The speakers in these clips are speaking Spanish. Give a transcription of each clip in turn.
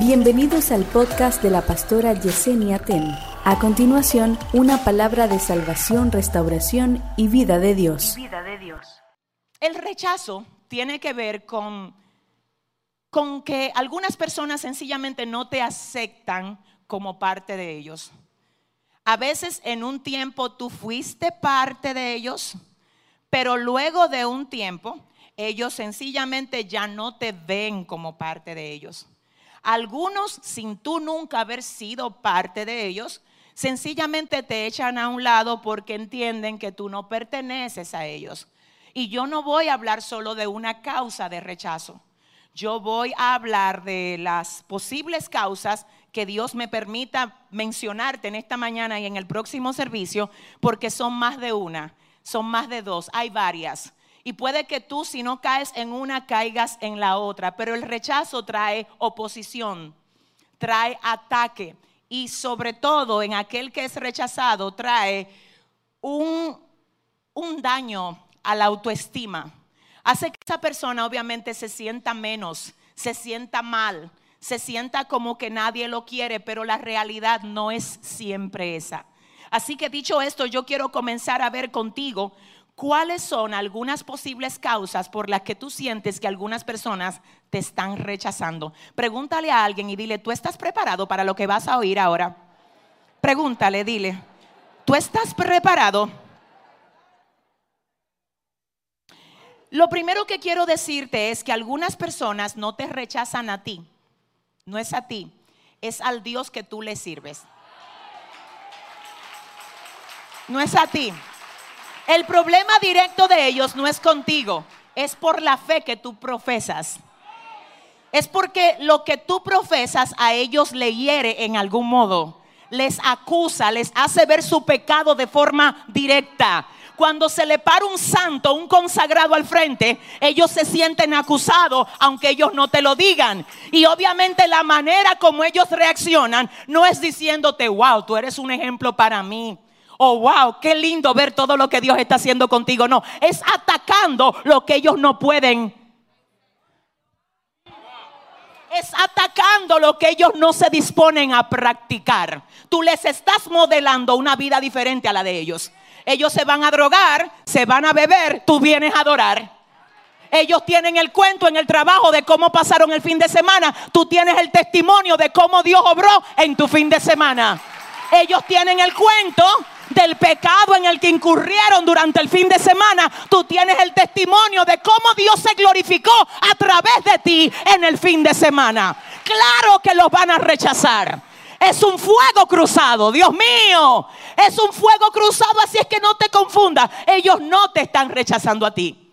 Bienvenidos al podcast de la pastora Yesenia Ten. A continuación, una palabra de salvación, restauración y vida de Dios. Vida de Dios. El rechazo tiene que ver con, con que algunas personas sencillamente no te aceptan como parte de ellos. A veces en un tiempo tú fuiste parte de ellos, pero luego de un tiempo ellos sencillamente ya no te ven como parte de ellos. Algunos, sin tú nunca haber sido parte de ellos, sencillamente te echan a un lado porque entienden que tú no perteneces a ellos. Y yo no voy a hablar solo de una causa de rechazo. Yo voy a hablar de las posibles causas que Dios me permita mencionarte en esta mañana y en el próximo servicio, porque son más de una, son más de dos, hay varias. Y puede que tú, si no caes en una, caigas en la otra. Pero el rechazo trae oposición, trae ataque. Y sobre todo en aquel que es rechazado, trae un, un daño a la autoestima. Hace que esa persona obviamente se sienta menos, se sienta mal, se sienta como que nadie lo quiere, pero la realidad no es siempre esa. Así que dicho esto, yo quiero comenzar a ver contigo ¿Cuáles son algunas posibles causas por las que tú sientes que algunas personas te están rechazando? Pregúntale a alguien y dile, ¿tú estás preparado para lo que vas a oír ahora? Pregúntale, dile, ¿tú estás preparado? Lo primero que quiero decirte es que algunas personas no te rechazan a ti, no es a ti, es al Dios que tú le sirves. No es a ti. El problema directo de ellos no es contigo, es por la fe que tú profesas. Es porque lo que tú profesas a ellos le hiere en algún modo. Les acusa, les hace ver su pecado de forma directa. Cuando se le para un santo, un consagrado al frente, ellos se sienten acusados, aunque ellos no te lo digan. Y obviamente la manera como ellos reaccionan no es diciéndote, wow, tú eres un ejemplo para mí oh, wow, qué lindo ver todo lo que Dios está haciendo contigo. No, es atacando lo que ellos no pueden. Es atacando lo que ellos no se disponen a practicar. Tú les estás modelando una vida diferente a la de ellos. Ellos se van a drogar, se van a beber, tú vienes a adorar. Ellos tienen el cuento en el trabajo de cómo pasaron el fin de semana. Tú tienes el testimonio de cómo Dios obró en tu fin de semana. Ellos tienen el cuento del pecado en el que incurrieron durante el fin de semana, tú tienes el testimonio de cómo Dios se glorificó a través de ti en el fin de semana. Claro que los van a rechazar. Es un fuego cruzado, Dios mío. Es un fuego cruzado, así es que no te confundas. Ellos no te están rechazando a ti.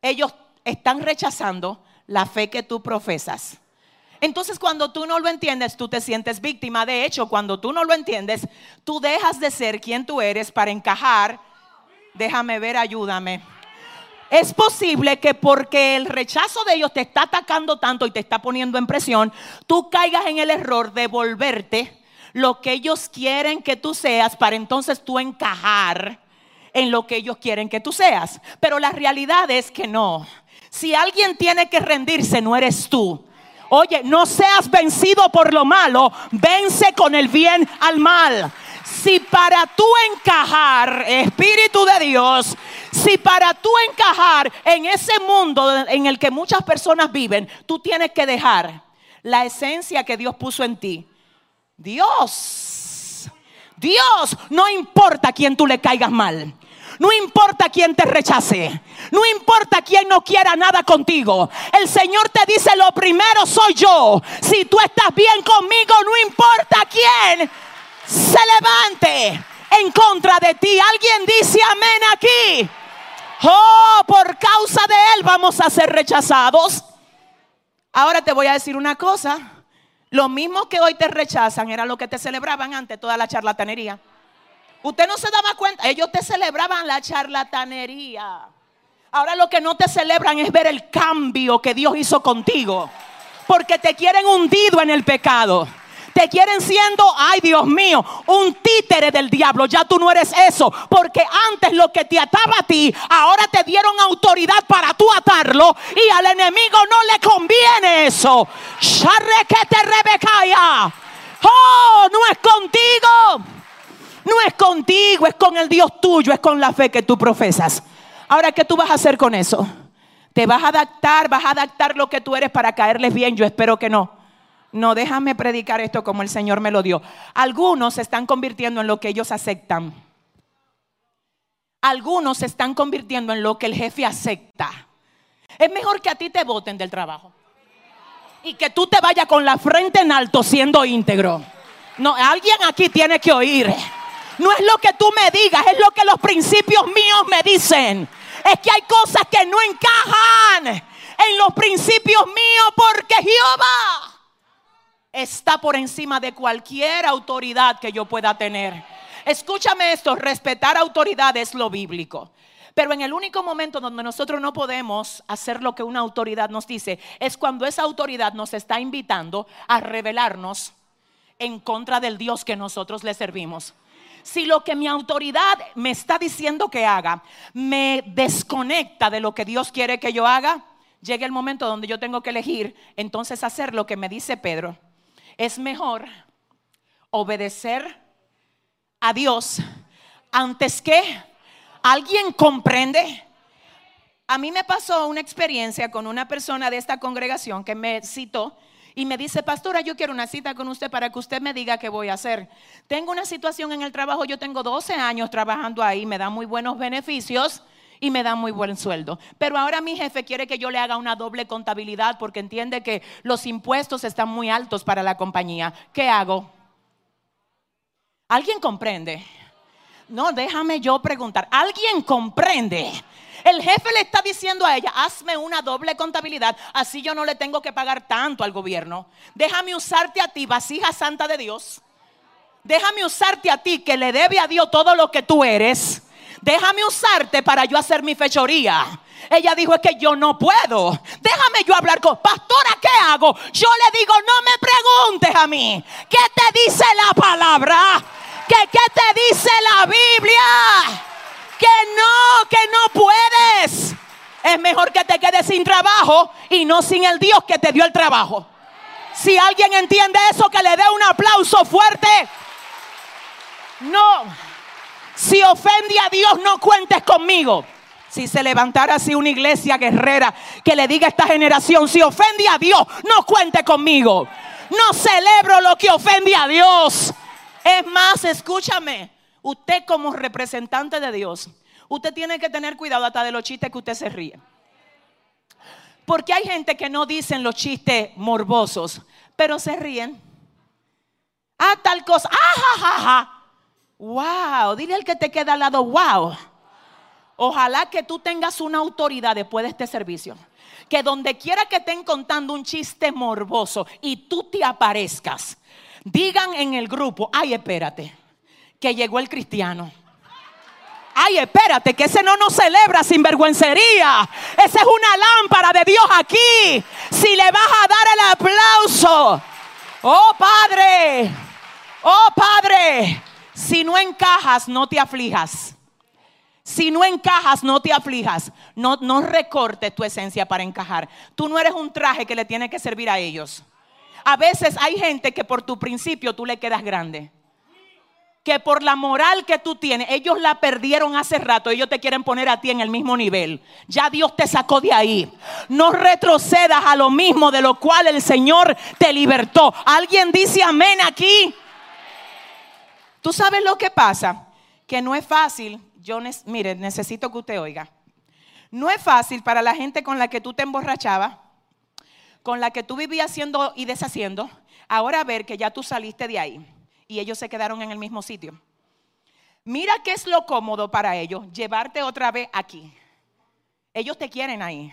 Ellos están rechazando la fe que tú profesas. Entonces cuando tú no lo entiendes, tú te sientes víctima. De hecho, cuando tú no lo entiendes, tú dejas de ser quien tú eres para encajar. Déjame ver, ayúdame. Es posible que porque el rechazo de ellos te está atacando tanto y te está poniendo en presión, tú caigas en el error de volverte lo que ellos quieren que tú seas para entonces tú encajar en lo que ellos quieren que tú seas. Pero la realidad es que no. Si alguien tiene que rendirse, no eres tú. Oye, no seas vencido por lo malo, vence con el bien al mal. Si para tú encajar, Espíritu de Dios, si para tú encajar en ese mundo en el que muchas personas viven, tú tienes que dejar la esencia que Dios puso en ti. Dios, Dios, no importa a quién tú le caigas mal. No importa quién te rechace. No importa quién no quiera nada contigo. El Señor te dice, lo primero soy yo. Si tú estás bien conmigo, no importa quién se levante en contra de ti. Alguien dice amén aquí. Oh, por causa de Él vamos a ser rechazados. Ahora te voy a decir una cosa. Lo mismo que hoy te rechazan era lo que te celebraban antes toda la charlatanería. Usted no se daba cuenta, ellos te celebraban la charlatanería. Ahora lo que no te celebran es ver el cambio que Dios hizo contigo. Porque te quieren hundido en el pecado. Te quieren siendo, ay Dios mío, un títere del diablo. Ya tú no eres eso. Porque antes lo que te ataba a ti, ahora te dieron autoridad para tú atarlo. Y al enemigo no le conviene eso. Sharrekete rebecaya. Oh, no es contigo. No es contigo, es con el Dios tuyo, es con la fe que tú profesas. Ahora, ¿qué tú vas a hacer con eso? ¿Te vas a adaptar? ¿Vas a adaptar lo que tú eres para caerles bien? Yo espero que no. No, déjame predicar esto como el Señor me lo dio. Algunos se están convirtiendo en lo que ellos aceptan. Algunos se están convirtiendo en lo que el jefe acepta. Es mejor que a ti te voten del trabajo. Y que tú te vayas con la frente en alto siendo íntegro. No, alguien aquí tiene que oír. No es lo que tú me digas, es lo que los principios míos me dicen. Es que hay cosas que no encajan en los principios míos porque Jehová está por encima de cualquier autoridad que yo pueda tener. Escúchame esto, respetar autoridad es lo bíblico. Pero en el único momento donde nosotros no podemos hacer lo que una autoridad nos dice es cuando esa autoridad nos está invitando a revelarnos en contra del Dios que nosotros le servimos. Si lo que mi autoridad me está diciendo que haga me desconecta de lo que Dios quiere que yo haga, llega el momento donde yo tengo que elegir entonces hacer lo que me dice Pedro. Es mejor obedecer a Dios antes que alguien comprende. A mí me pasó una experiencia con una persona de esta congregación que me citó y me dice, pastora, yo quiero una cita con usted para que usted me diga qué voy a hacer. Tengo una situación en el trabajo, yo tengo 12 años trabajando ahí, me da muy buenos beneficios y me da muy buen sueldo. Pero ahora mi jefe quiere que yo le haga una doble contabilidad porque entiende que los impuestos están muy altos para la compañía. ¿Qué hago? ¿Alguien comprende? No, déjame yo preguntar. ¿Alguien comprende? El jefe le está diciendo a ella, hazme una doble contabilidad, así yo no le tengo que pagar tanto al gobierno. Déjame usarte a ti, vasija santa de Dios. Déjame usarte a ti que le debe a Dios todo lo que tú eres. Déjame usarte para yo hacer mi fechoría. Ella dijo, es que yo no puedo. Déjame yo hablar con, pastora, ¿qué hago? Yo le digo, no me preguntes a mí. ¿Qué te dice la palabra? ¿Qué, qué te dice la Biblia? que no, que no puedes. Es mejor que te quedes sin trabajo y no sin el Dios que te dio el trabajo. Si alguien entiende eso, que le dé un aplauso fuerte. No, si ofende a Dios, no cuentes conmigo. Si se levantara así una iglesia guerrera que le diga a esta generación, si ofende a Dios, no cuente conmigo. No celebro lo que ofende a Dios. Es más, escúchame, Usted como representante de Dios, usted tiene que tener cuidado hasta de los chistes que usted se ríe. Porque hay gente que no dicen los chistes morbosos, pero se ríen. Ah, tal cosa. Ah, ja, ja, Wow. Dile al que te queda al lado, wow. Ojalá que tú tengas una autoridad después de este servicio. Que donde quiera que estén contando un chiste morboso y tú te aparezcas, digan en el grupo, ay, espérate que llegó el cristiano. Ay, espérate, que ese no nos celebra sin vergüencería. Esa es una lámpara de Dios aquí. Si le vas a dar el aplauso. Oh Padre, oh Padre, si no encajas, no te aflijas. Si no encajas, no te aflijas. No, no recortes tu esencia para encajar. Tú no eres un traje que le tiene que servir a ellos. A veces hay gente que por tu principio tú le quedas grande que por la moral que tú tienes, ellos la perdieron hace rato, ellos te quieren poner a ti en el mismo nivel. Ya Dios te sacó de ahí. No retrocedas a lo mismo de lo cual el Señor te libertó. ¿Alguien dice amén aquí? ¿Tú sabes lo que pasa? Que no es fácil. Yo, mire, necesito que usted oiga. No es fácil para la gente con la que tú te emborrachabas, con la que tú vivías haciendo y deshaciendo, ahora ver que ya tú saliste de ahí y ellos se quedaron en el mismo sitio. Mira qué es lo cómodo para ellos, llevarte otra vez aquí. Ellos te quieren ahí.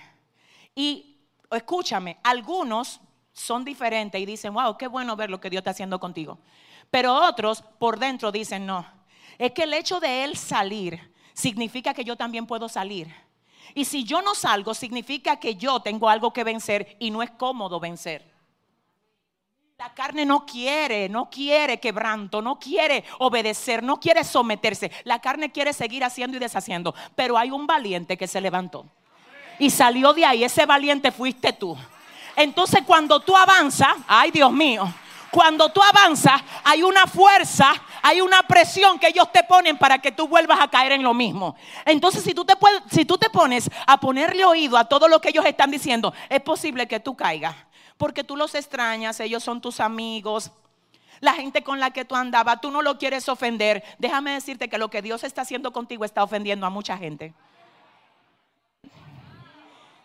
Y escúchame, algunos son diferentes y dicen, wow, qué bueno ver lo que Dios está haciendo contigo. Pero otros por dentro dicen, no, es que el hecho de él salir significa que yo también puedo salir. Y si yo no salgo, significa que yo tengo algo que vencer y no es cómodo vencer. La carne no quiere, no quiere quebranto, no quiere obedecer, no quiere someterse. La carne quiere seguir haciendo y deshaciendo. Pero hay un valiente que se levantó y salió de ahí. Ese valiente fuiste tú. Entonces cuando tú avanzas, ay Dios mío, cuando tú avanzas hay una fuerza, hay una presión que ellos te ponen para que tú vuelvas a caer en lo mismo. Entonces si tú te, pones a ponerle oído a todo lo que ellos están diciendo, es posible que tú caigas. Porque tú los extrañas, ellos son tus amigos, la gente con la que tú andabas, tú no lo quieres ofender. Déjame decirte que lo que Dios está haciendo contigo está ofendiendo a mucha gente.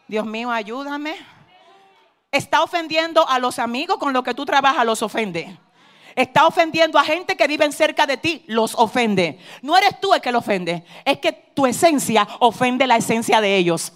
Dios mío, ayúdame. Está ofendiendo a los amigos con los que tú trabajas, los ofende. Está ofendiendo a gente que viven cerca de ti, los ofende. No eres tú el que lo ofende, es que tu esencia ofende la esencia de ellos.